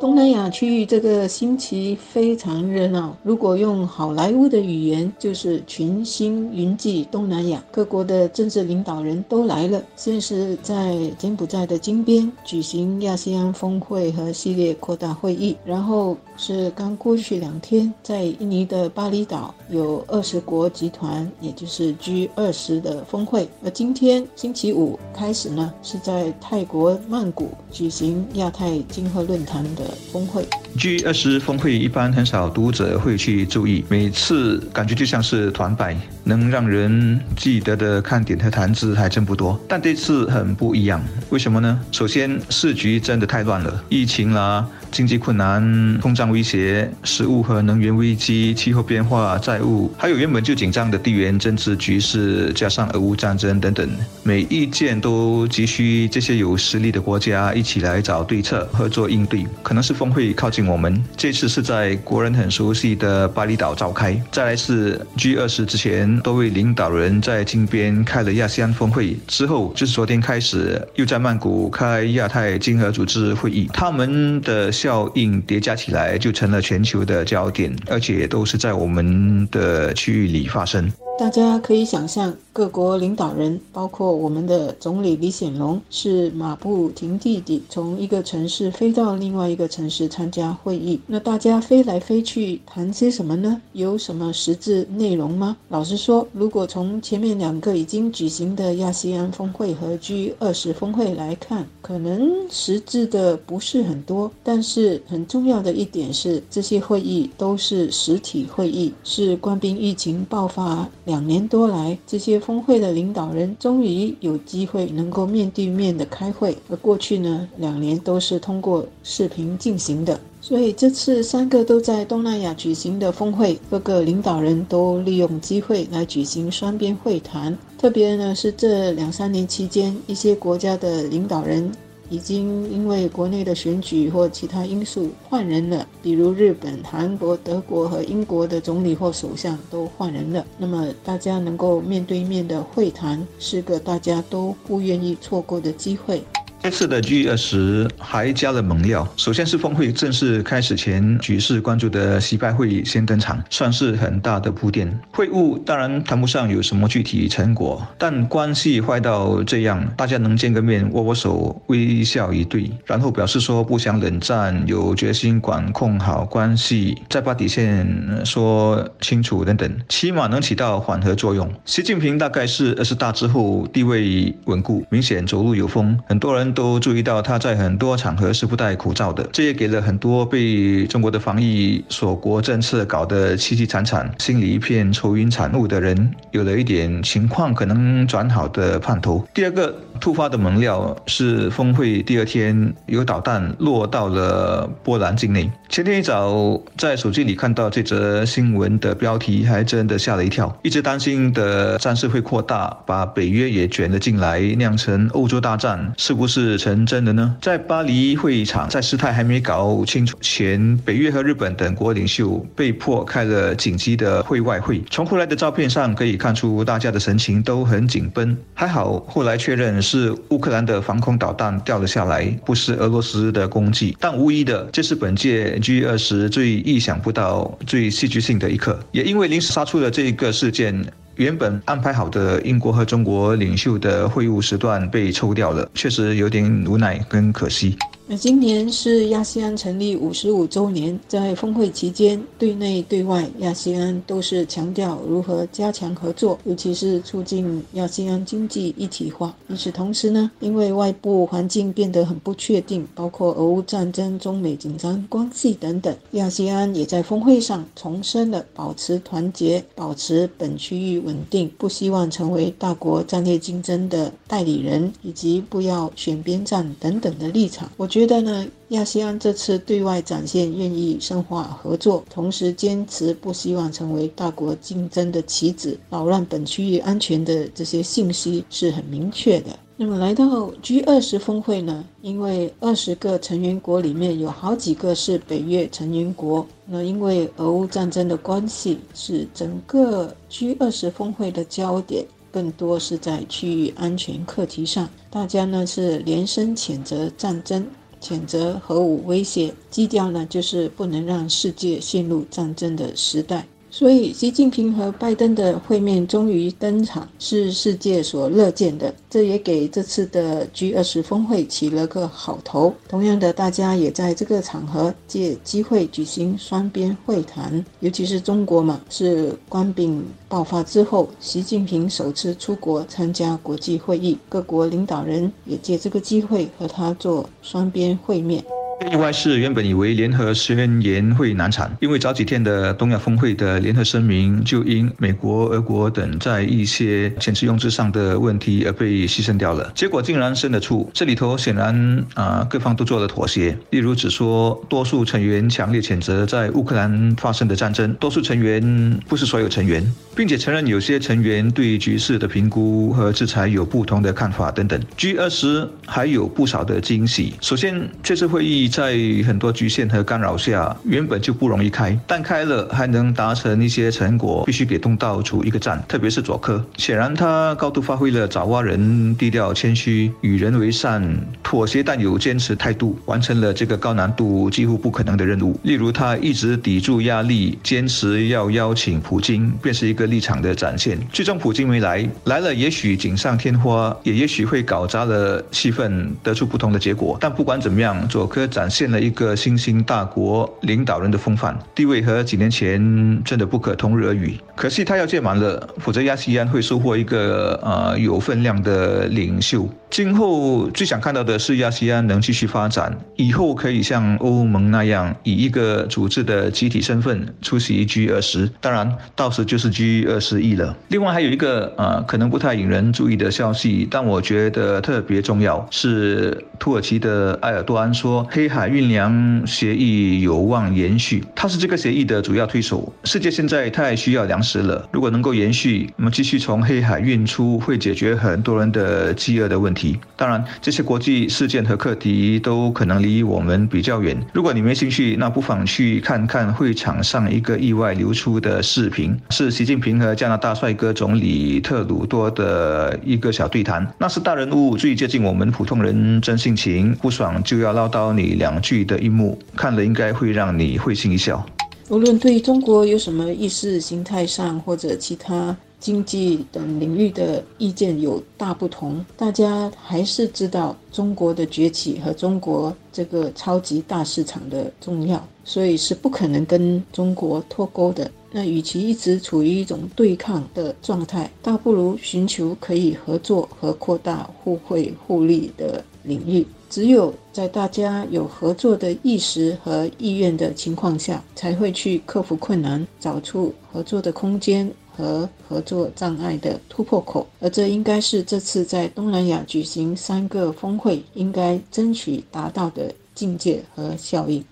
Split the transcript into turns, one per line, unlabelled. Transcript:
东南亚区域这个星期非常热闹。如果用好莱坞的语言，就是群星云集东南亚，各国的政治领导人都来了。先是在柬埔寨的金边举行亚细安峰会和系列扩大会议，然后是刚过去两天，在印尼的巴厘岛有二十国集团，也就是 G 二十的峰会。而今天星期五开始呢，是在泰国曼谷举行亚太经合论坛的。峰会
G 二十峰会一般很少读者会去注意，每次感觉就像是团拜，能让人记得的看点和谈资还真不多。但这次很不一样，为什么呢？首先，市局真的太乱了，疫情啦。经济困难、通胀威胁、食物和能源危机、气候变化、债务，还有原本就紧张的地缘政治局势，加上俄乌战争等等，每一件都急需这些有实力的国家一起来找对策、合作应对。可能是峰会靠近我们，这次是在国人很熟悉的巴厘岛召开。再来是 G 二十之前，多位领导人在金边开了亚细安峰会，之后就是昨天开始又在曼谷开亚太经合组织会议，他们的。效应叠加起来，就成了全球的焦点，而且都是在我们的区域里发生。
大家可以想象，各国领导人，包括我们的总理李显龙，是马不停蹄地从一个城市飞到另外一个城市参加会议。那大家飞来飞去谈些什么呢？有什么实质内容吗？老实说，如果从前面两个已经举行的亚细安峰会和 G 二十峰会来看，可能实质的不是很多。但是很重要的一点是，这些会议都是实体会议，是官兵疫情爆发。两年多来，这些峰会的领导人终于有机会能够面对面的开会。而过去呢，两年都是通过视频进行的。所以这次三个都在东南亚举行的峰会，各个领导人都利用机会来举行双边会谈。特别呢是这两三年期间，一些国家的领导人。已经因为国内的选举或其他因素换人了，比如日本、韩国、德国和英国的总理或首相都换人了。那么大家能够面对面的会谈，是个大家都不愿意错过的机会。
这次的 G 二十还加了猛料，首先是峰会正式开始前，举世关注的习拜会先登场，算是很大的铺垫。会晤当然谈不上有什么具体成果，但关系坏到这样，大家能见个面，握握手，微笑以对，然后表示说不想冷战，有决心管控好关系，再把底线说清楚等等，起码能起到缓和作用。习近平大概是二十大之后地位稳固，明显走路有风，很多人。都注意到他在很多场合是不戴口罩的，这也给了很多被中国的防疫锁国政策搞得凄凄惨惨、心里一片愁云惨雾的人，有了一点情况可能转好的盼头。第二个。突发的猛料是峰会第二天有导弹落到了波兰境内。前天一早在手机里看到这则新闻的标题，还真的吓了一跳。一直担心的战事会扩大，把北约也卷了进来，酿成欧洲大战，是不是是成真的呢？在巴黎会议场，在事态还没搞清楚前，北约和日本等国领袖被迫开了紧急的会外会。从后来的照片上可以看出，大家的神情都很紧绷。还好后来确认。是乌克兰的防空导弹掉了下来，不是俄罗斯的攻击。但无疑的，这是本届 G 二十最意想不到、最戏剧性的一刻。也因为临时杀出了这一个事件，原本安排好的英国和中国领袖的会晤时段被抽掉了，确实有点无奈跟可惜。
那今年是亚细安成立五十五周年，在峰会期间，对内对外，亚细安都是强调如何加强合作，尤其是促进亚细安经济一体化。与此同时呢，因为外部环境变得很不确定，包括俄乌战争、中美紧张关系等等，亚细安也在峰会上重申了保持团结、保持本区域稳定，不希望成为大国战略竞争的代理人，以及不要选边站等等的立场。我觉觉得呢，亚细安这次对外展现愿意深化合作，同时坚持不希望成为大国竞争的棋子，扰乱本区域安全的这些信息是很明确的。那么来到 G 二十峰会呢？因为二十个成员国里面有好几个是北约成员国，那因为俄乌战争的关系，是整个 G 二十峰会的焦点更多是在区域安全课题上，大家呢是连声谴责战争，谴责核武威胁，基调呢就是不能让世界陷入战争的时代。所以，习近平和拜登的会面终于登场，是世界所乐见的。这也给这次的 G 二十峰会起了个好头。同样的，大家也在这个场合借机会举行双边会谈，尤其是中国嘛，是官兵爆发之后，习近平首次出国参加国际会议，各国领导人也借这个机会和他做双边会面。
意外是，原本以为联合宣言会难产，因为早几天的东亚峰会的联合声明就因美国、俄国等在一些遣词用字上的问题而被牺牲掉了。结果竟然生得出，这里头显然啊各方都做了妥协。例如只说多数成员强烈谴责在乌克兰发生的战争，多数成员不是所有成员，并且承认有些成员对局势的评估和制裁有不同的看法等等。G 二十还有不少的惊喜。首先，这次会议。在很多局限和干扰下，原本就不容易开，但开了还能达成一些成果，必须给东道主一个赞。特别是佐科，显然他高度发挥了爪哇人低调谦虚、与人为善、妥协但有坚持态度，完成了这个高难度几乎不可能的任务。例如，他一直抵住压力，坚持要邀请普京，便是一个立场的展现。最终普京没来，来了也许锦上添花，也也许会搞砸了气氛，得出不同的结果。但不管怎么样，佐科展展现了一个新兴大国领导人的风范，地位和几年前真的不可同日而语。可惜他要届满了，否则亚细安会收获一个呃有分量的领袖。今后最想看到的是亚细安能继续发展，以后可以像欧盟那样，以一个组织的集体身份出席 G 二十，当然到时就是 G 二十亿了。另外还有一个呃可能不太引人注意的消息，但我觉得特别重要，是土耳其的埃尔多安说黑。海运粮协议有望延续，他是这个协议的主要推手。世界现在太需要粮食了，如果能够延续，那么继续从黑海运出，会解决很多人的饥饿的问题。当然，这些国际事件和课题都可能离我们比较远。如果你没兴趣，那不妨去看看会场上一个意外流出的视频，是习近平和加拿大帅哥总理特鲁多的一个小对谈。那是大人物最接近我们普通人真性情，不爽就要唠叨你。两句的一幕，看了应该会让你会心一笑。
无论对中国有什么意识形态上或者其他经济等领域的意见有大不同，大家还是知道中国的崛起和中国这个超级大市场的重要，所以是不可能跟中国脱钩的。那与其一直处于一种对抗的状态，倒不如寻求可以合作和扩大互惠互利的领域。只有在大家有合作的意识和意愿的情况下，才会去克服困难，找出合作的空间和合作障碍的突破口。而这应该是这次在东南亚举行三个峰会应该争取达到的境界和效应。